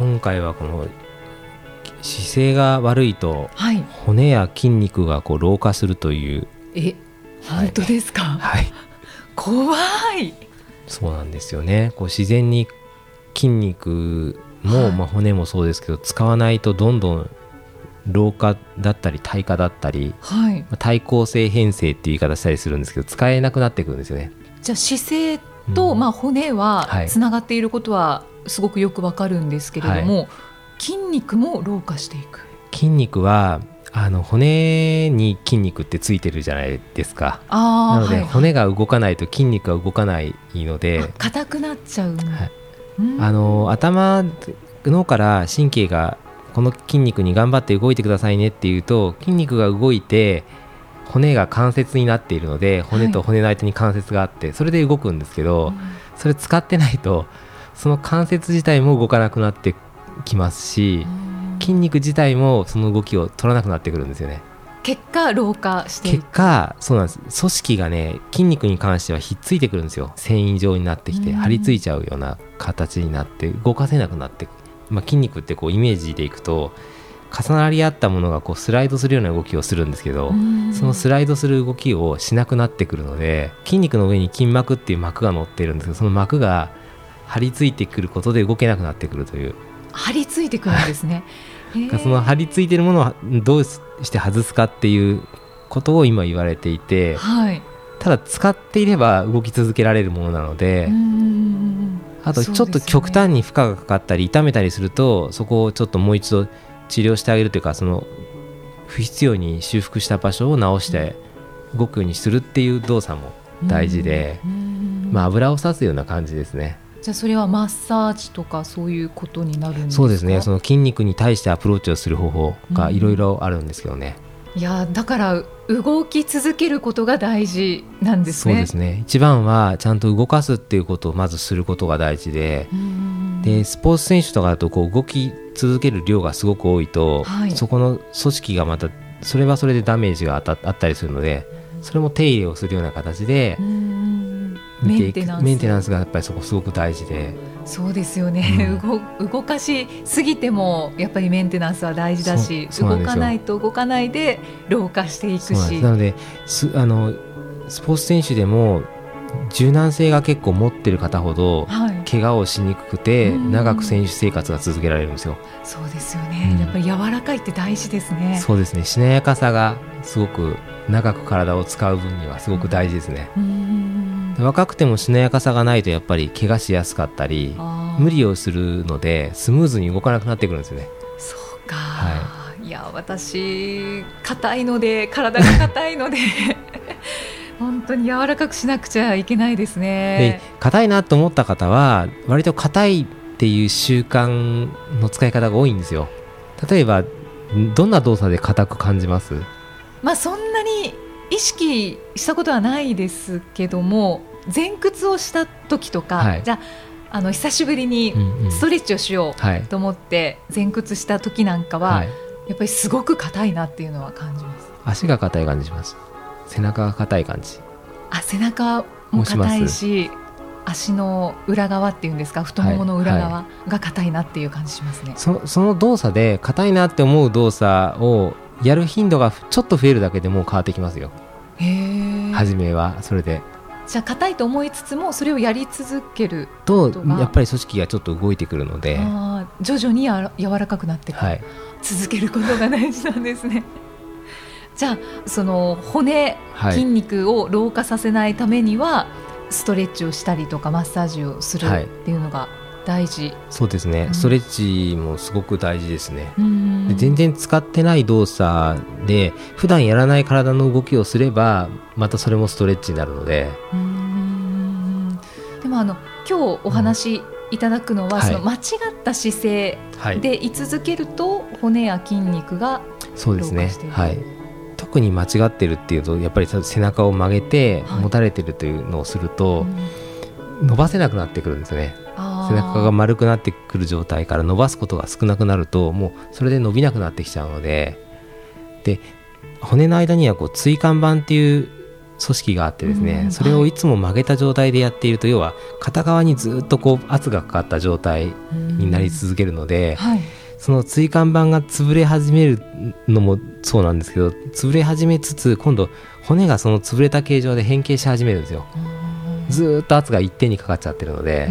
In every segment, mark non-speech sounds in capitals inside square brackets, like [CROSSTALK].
今回はこの姿勢が悪いと、はい、骨や筋肉がこう老化するという。え本当ですか、はい、怖い。そうなんですよね。こう自然に筋肉も、はい、まあ、骨もそうですけど使わないとどんどん老化だったり退化だったり、はい、対抗性変性っていう言い方したりするんですけど使えなくなってくるんですよね。じゃあ姿勢と、うん、まあ、骨はつながっていることはすごくよくわかるんですけれども、はい、筋肉も老化していく。筋肉はあの骨に筋肉ってついてるじゃないですか。なので、はい、骨が動かないと筋肉が動かないので硬くなっちゃう、はい、あの頭脳から神経がこの筋肉に頑張って動いてくださいねっていうと筋肉が動いて骨が関節になっているので骨と骨の間に関節があって、それで動くんですけど、それ使ってないとその関節自体も動かなくなってきますし筋肉自体もその動きを取らなくなってくるんですよね。結果老化して結果そうなんです。組織がね筋肉に関してはひっついてくるんですよ。繊維状になってきて張り付いちゃうような形になって動かせなくなってまあ、筋肉ってこうイメージでいくと重なり合ったものがこうスライドするような動きをするんですけどそのスライドする動きをしなくなってくるので筋肉の上に筋膜っていう膜が乗ってるんですけどその膜が張り付いてくることで動けなくなってくるという。張り付いてくるんですね。[LAUGHS] その張り付いてるものをどうして外すかっていうことを今言われていて、はい、ただ使っていれば動き続けられるものなのであとちょっと極端に負荷がかかったり痛めたりするとそこをちょっともう一度治療してあげるというかその不必要に修復した場所を治して動くようにするっていう動作も大事で、まあ、油をさすような感じですね。じゃあそれはマッサージとかそういうことになるんですそうですね。その筋肉に対してアプローチをする方法がいろいろあるんですけどね。いやだから動き続けることが大事なんですね。そうですね。一番はちゃんと動かすっていうことをまずすることが大事ででスポーツ選手とかだとこう動き続ける量がすごく多いと、はい、そこの組織がまたそれはそれでダメージがあったりするのでそれも手入れをするような形でメンテナンス。メンテナンスがやっぱりそこすごく大事で。そうですよね、うん、動かしすぎてもやっぱりメンテナンスは大事だし動かないと動かないで老化していくし。なのですあのスポーツ選手でも柔軟性が結構持ってる方ほど、はい、怪我をしにくくて長く選手生活が続けられるんですよ。そうですよね、うん、やっぱり柔らかいって大事ですね。そうですね。しなやかさがすごく長く体を使う分にはすごく大事ですね。若くてもしなやかさがないとやっぱり怪我しやすかったり無理をするのでスムーズに動かなくなってくるんですよね。そうか、はい、いや私硬いので体が硬いので [LAUGHS] 本当に柔らかくしなくちゃいけないですね。硬いなと思った方は割と硬いっていう習慣の使い方が多いんですよ。例えばどんな動作で硬く感じます？まあそんなに意識したことはないですけども前屈をした時とか、はい、じゃああの久しぶりにストレッチをしようと思って前屈した時なんかは、はい、やっぱりすごく硬いなっていうのは感じます。足が硬い感じします。背中が硬い感じ。あ背中も硬いし足の裏側っていうんですか太ももの裏側が硬いなっていう感じしますね、はい、そその動作で硬いなって思う動作をやる頻度がちょっと増えるだけでもう変わってきますよ。へ初めはそれでじゃあ硬いと思いつつもそれをやり続けるとやっぱり組織がちょっと動いてくるので。徐々にや柔らかくなってはい、続けることが大事なんですね。[LAUGHS] じゃあその骨、筋肉を老化させないためにはストレッチをしたりとかマッサージをするっていうのが大事。そうですね、うん、ストレッチもすごく大事ですね。で全然使ってない動作で普段やらない体の動きをすればまたそれもストレッチになるので。でもあの今日お話いただくのは、はい、その間違った姿勢で居続けると、骨や筋肉がそうですね。はい。特に間違ってるっていうとやっぱり背中を曲げて持たれてるというのをすると、はい、伸ばせなくなってくるんですね背中が丸くなってくる状態から伸ばすことが少なくなるともうそれで伸びなくなってきちゃうのでで骨の間にはこう椎間板っていう組織があってですね、それをいつも曲げた状態でやっていると、要は片側にずっとこう圧がかかった状態になり続けるので、はい、その椎間板が潰れ始めるのもそうなんですけど潰れ始めつつ今度骨がその潰れた形状で変形し始めるんですよ。ずっと圧が一点にかかっちゃってるので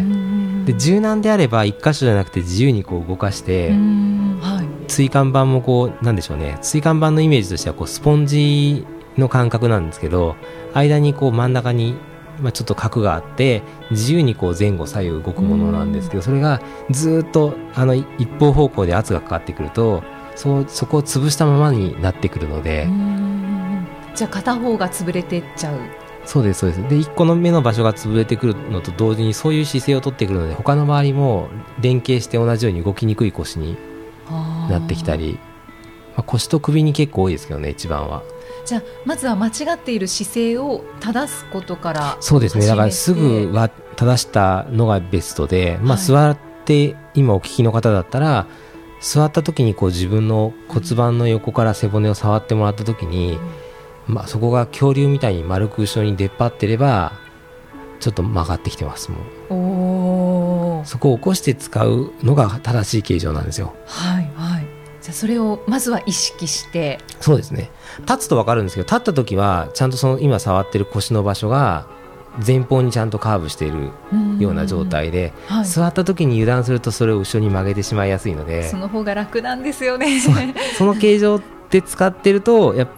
で柔軟であれば一箇所じゃなくて自由にこう動かして、はい、椎間板もこうなんでしょうね。椎間板のイメージとしてはこうスポンジの感覚なんですけど間にこう真ん中に、まあ、ちょっと角があって自由にこう前後左右動くものなんですけどそれがずっとあの一方方向で圧がかかってくるとそそこを潰したままになってくるのでじゃあ片方が潰れてっちゃうそうですそうです。で1個の目の場所が潰れてくるのと同時にそういう姿勢をとってくるので他の周りも連携して同じように動きにくい腰になってきたり、まあ、腰と首に結構多いですけどね一番は。じゃあまずは間違っている姿勢を正すことからそうですね。だからすぐは正したのがベストで、まあ、座って今お聞きの方だったら座った時にこう自分の骨盤の横から背骨を触ってもらった時に、まあ、そこが恐竜みたいに丸く後ろに出っ張ってればちょっと曲がってきてますもんそこを起こして使うのが正しい形状なんですよ。はいはい。じゃあそれをまずは意識して。そうですね。立つと分かるんですけど立った時はちゃんとその今触ってる腰の場所が前方にちゃんとカーブしているような状態で、はい、座った時に油断するとそれを後ろに曲げてしまいやすいので。その方が楽なんですよね。その形状で使ってるとや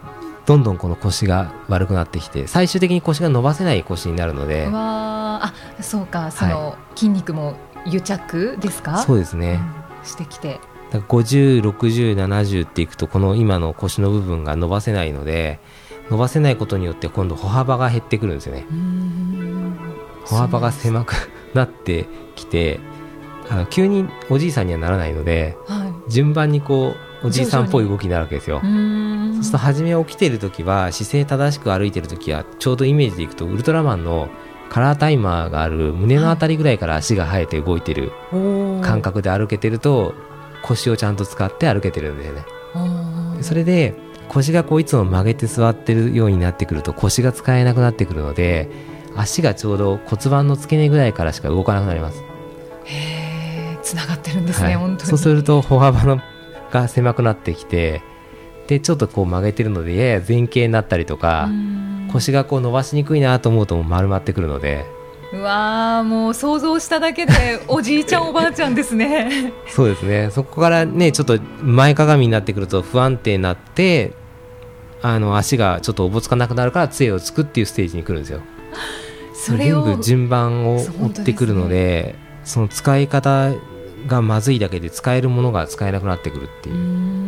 どんどんこの腰が悪くなってきて最終的に腰が伸ばせない腰になるのでわあそうか。その筋肉も癒着ですか、はい、そうですね、うん、してきて。506070っていくとこの今の腰の部分が伸ばせないので伸ばせないことによって今度歩幅が減ってくるんですよね。歩幅が狭くなってきてあの急におじいさんにはならないので、はい、順番にこうおじいさんっぽい動きになるわけですよそうすると初め起きてる時は姿勢正しく歩いてる時はちょうどイメージでいくとウルトラマンのカラータイマーがある胸の辺りぐらいから足が生えて動いてる感覚で歩けてると腰をちゃんと使って歩けてるんだよね。それで腰がこういつも曲げて座ってるようになってくると腰が使えなくなってくるので足がちょうど骨盤の付け根ぐらいからしか動かなくなります。へえ、つながってるんですね、はい、本当に。そうすると歩幅のが狭くなってきて、でちょっとこう曲げてるのでやや前傾になったりとか、腰がこう伸ばしにくいなと思うともう丸まってくるので。うわもう想像しただけで [LAUGHS] おじいちゃんおばあちゃんですね。そうですね。そこからねちょっと前かがみになってくると不安定になってあの足がちょっとおぼつかなくなるから杖をつくっていうステージに来るんですよ。それ全部順番を追ってくるのでその使い方がまずいだけで使えるものが使えなくなってくるっていう。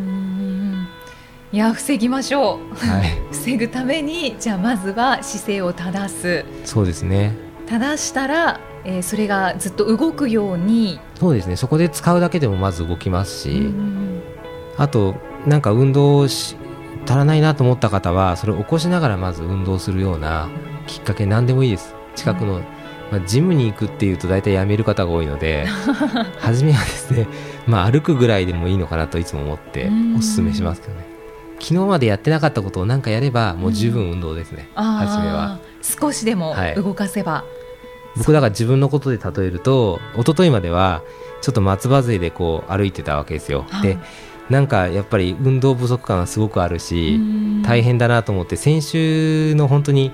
いや防ぎましょう、はい、[LAUGHS] 防ぐためにじゃあまずは姿勢を正す。そうですね。正したら、えー、それがずっと動くように。そうですね。そこで使うだけでもまず動きますし。あとなんか運動し足らないなと思った方はそれを起こしながらまず運動するようなきっかけ何でもいいです。近くの、まあ、ジムに行くっていうと大体やめる方が多いので [LAUGHS] 初めはですね、まあ、歩くぐらいでもいいのかなといつも思っておすすめしますけどね。昨日までやってなかったことを何かやればもう十分運動ですね、初めは。少しでも動かせば、はい、僕だから自分のことで例えると一昨日まではちょっと松葉杖でこう歩いてたわけですよ、はい、でなんかやっぱり運動不足感がすごくあるし大変だなと思って先週の本当に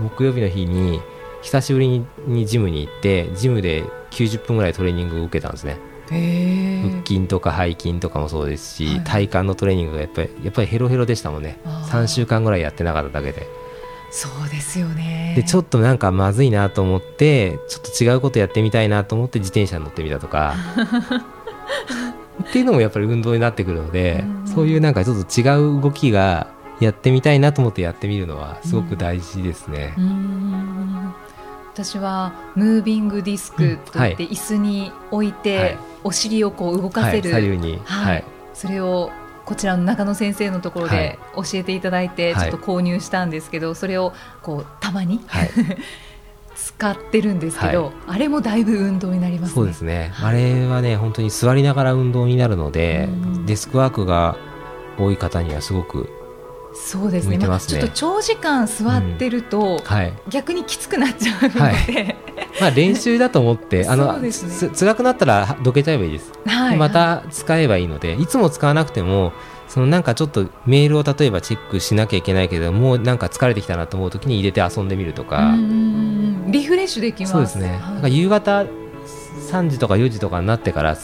木曜日の日に久しぶりにジムに行ってジムで90分ぐらいトレーニングを受けたんですね。腹筋とか背筋とかもそうですし、はい、体幹のトレーニングがやっぱりやっぱりヘロヘロでしたもんね。3週間ぐらいやってなかっただけで。そうですよね。でちょっとなんかまずいなと思ってちょっと違うことやってみたいなと思って自転車に乗ってみたとか。[LAUGHS] っていうのもやっぱり運動になってくるので、うそういうなん。かちょっと違う動きがやってみたいなと思ってやってみるのはすごく大事ですね。私はムービングディスクといって椅子に置いて、お尻をこう動かせる、左右に、はい、それをこちらの中野先生のところで教えていただいて、ちょっと購入したんですけど、それをこうたまに、はい、[LAUGHS] 使ってるんですけど、はい、あれもだいぶ運動になります、ね、そうですね、あれはね本当に座りながら運動になるので、デスクワークが多い方にはすごくそうですね、ね、まあ、ちょっと長時間座ってると、うん。はい、逆にきつくなっちゃうので、はい、まあ練習だと思って [LAUGHS] あの、ね、辛くなったらどけちゃえばいいです、はい、また使えばいいのでいつも使わなくてもそのなんかちょっとメールを例えばチェックしなきゃいけないけどもうなんか疲れてきたなと思う時に入れて遊んでみるとか。リフレッシュできます。そうですね、なんか夕方3時とか4時とかになってから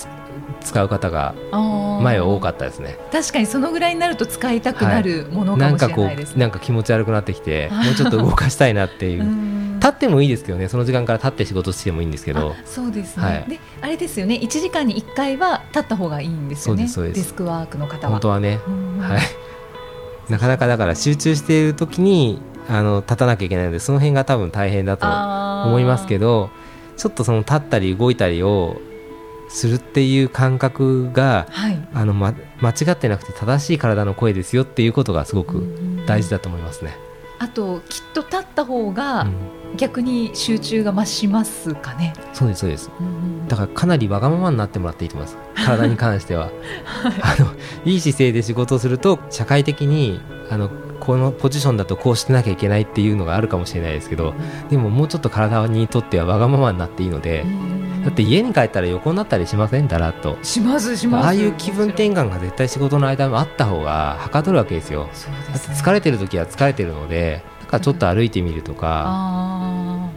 使う方が前は多かったですね。確かにそのぐらいになると使いたくなるものかもしれないです、ね、なんかこうなんか気持ち悪くなってきて [LAUGHS] もうちょっと動かしたいなっていう。立ってもいいですけどねその時間から立って仕事してもいいんですけど。そうですね、はい、であれですよね。1時間に1回は立った方がいいんですよね。デスクワークの方は。本当はね、はい。なかなかだから集中している時にあの立たなきゃいけないのでその辺が多分大変だと思いますけどちょっとその立ったり動いたりをするっていう感覚が、はい、あのま、間違ってなくて正しい体の声ですよっていうことがすごく大事だと思いますね。あときっと立った方が逆に集中が増しますかね。うん、そうですそうです。だからかなりわがままになってもらっていいと思います。[LAUGHS] 体に関しては、はい、あのいい姿勢で仕事をすると社会的にあのこのポジションだとこうしてなきゃいけないっていうのがあるかもしれないですけど、でももうちょっと体にとってはわがままになっていいので。だって家に帰ったら横になったりしません？だらっと。しますします。ああいう気分転換が絶対仕事の間もあった方がはかどるわけですよ。疲れてる時は疲れてるのでだからちょっと歩いてみるとか、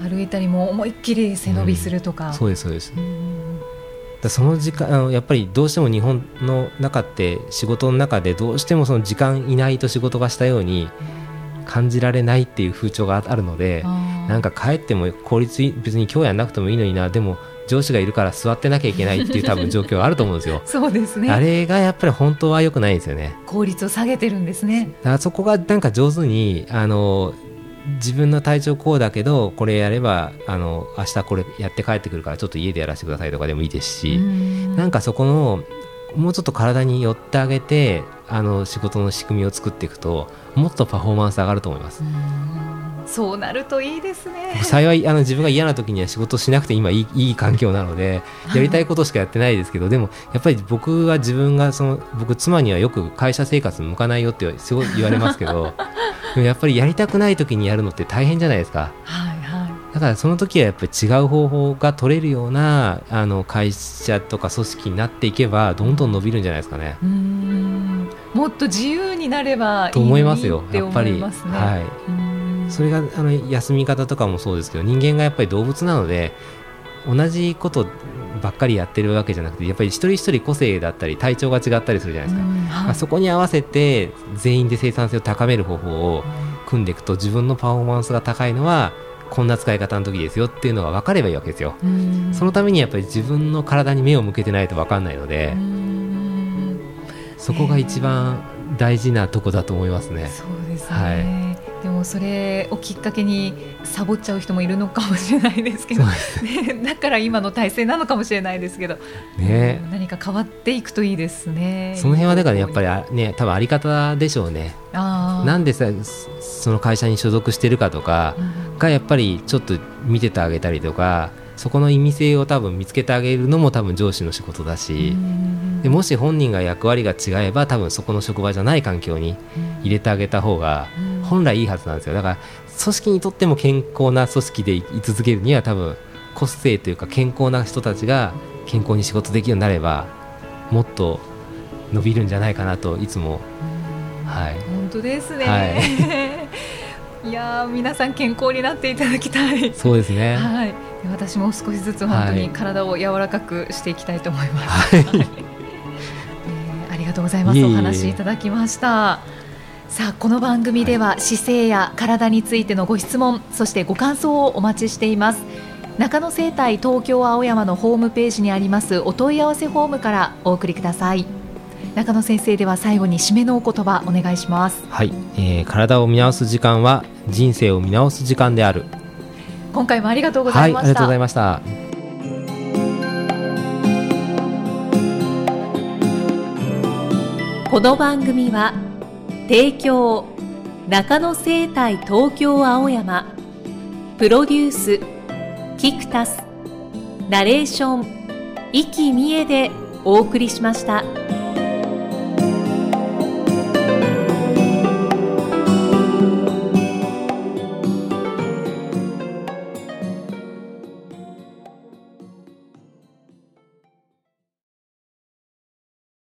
うん、歩いたりも思いっきり背伸びするとか、うん、そうですそうです、だその時間やっぱりどうしても日本の中って仕事の中でどうしてもその時間いないと仕事がしたように感じられないっていう風潮があるので、なんか帰っても効率別に今日やんなくてもいいのになでも上司がいるから座ってなきゃいけないっていう多分状況があると思うんですよ。[LAUGHS] そうですね。あれがやっぱり本当は良くないんですよね。効率を下げてるんですね。あそこがなんか上手にあの自分の体調こうだけどこれやればあの明日これやって帰ってくるからちょっと家でやらせてくださいとかでもいいですしなんかそこのもうちょっと体に寄ってあげてあの仕事の仕組みを作っていくともっとパフォーマンス上がると思います。そうなるといいですね。幸いあの自分が嫌な時には仕事しなくて今いいいい環境なのでやりたいことしかやってないですけどでもやっぱり僕は自分がその僕妻にはよく会社生活向かないよってすごい言われますけど [LAUGHS] やっぱりやりたくない時にやるのって大変じゃないですか。はいだからその時はやっぱり違う方法が取れるようなあの会社とか組織になっていけばどんどん伸びるんじゃないですかね。もっと自由になればいいと思いますよ、やっぱり。はいそれがあの休み方とかもそうですけど人間がやっぱり動物なので同じことばっかりやってるわけじゃなくてやっぱり一人一人個性だったり体調が違ったりするじゃないですか、うん。はい、そこに合わせて全員で生産性を高める方法を組んでいくと自分のパフォーマンスが高いのはこんな使い方の時ですよっていうのが分かればいいわけですよ、うん、そのためにやっぱり自分の体に目を向けてないと分かんないので、うん、そこが一番大事なとこだと思いますね。そうですね、はいでもそれをきっかけにサボっちゃう人もいるのかもしれないですけど、ね、[LAUGHS] だから今の体制なのかもしれないですけど、ね、何か変わっていくといいですね。その辺はだからやっぱりね多分あり方でしょうね。なんでさその会社に所属してるかとかがやっぱりちょっと見ててあげたりとかそこの意味性を多分見つけてあげるのも多分上司の仕事だしでもし本人が役割が違えば多分そこの職場じゃない環境に入れてあげた方が本来いいはずなんですよ。だから組織にとっても健康な組織でい続けるには多分個性というか健康な人たちが健康に仕事できるようになればもっと伸びるんじゃないかなといつも、はい、本当ですね、はい、[LAUGHS] いや皆さん健康になっていただきたい。そうですね、はい、私も少しずつ本当に体を柔らかくしていきたいと思います、はい、[LAUGHS] えー、ありがとうございます。お話いただきました。さあこの番組では姿勢や体についてのご質問そしてご感想をお待ちしています。中野生態東京青山のホームページにありますお問い合わせフォームからお送りください。中野先生では最後に締めのお言葉お願いします。はい、えー、体を見直す時間は人生を見直す時間である今回もありがとうございました、はい、ありがとうございましたこの番組は提供中野生態東京青山プロデュースキクタスナレーション生きみえでお送りしました。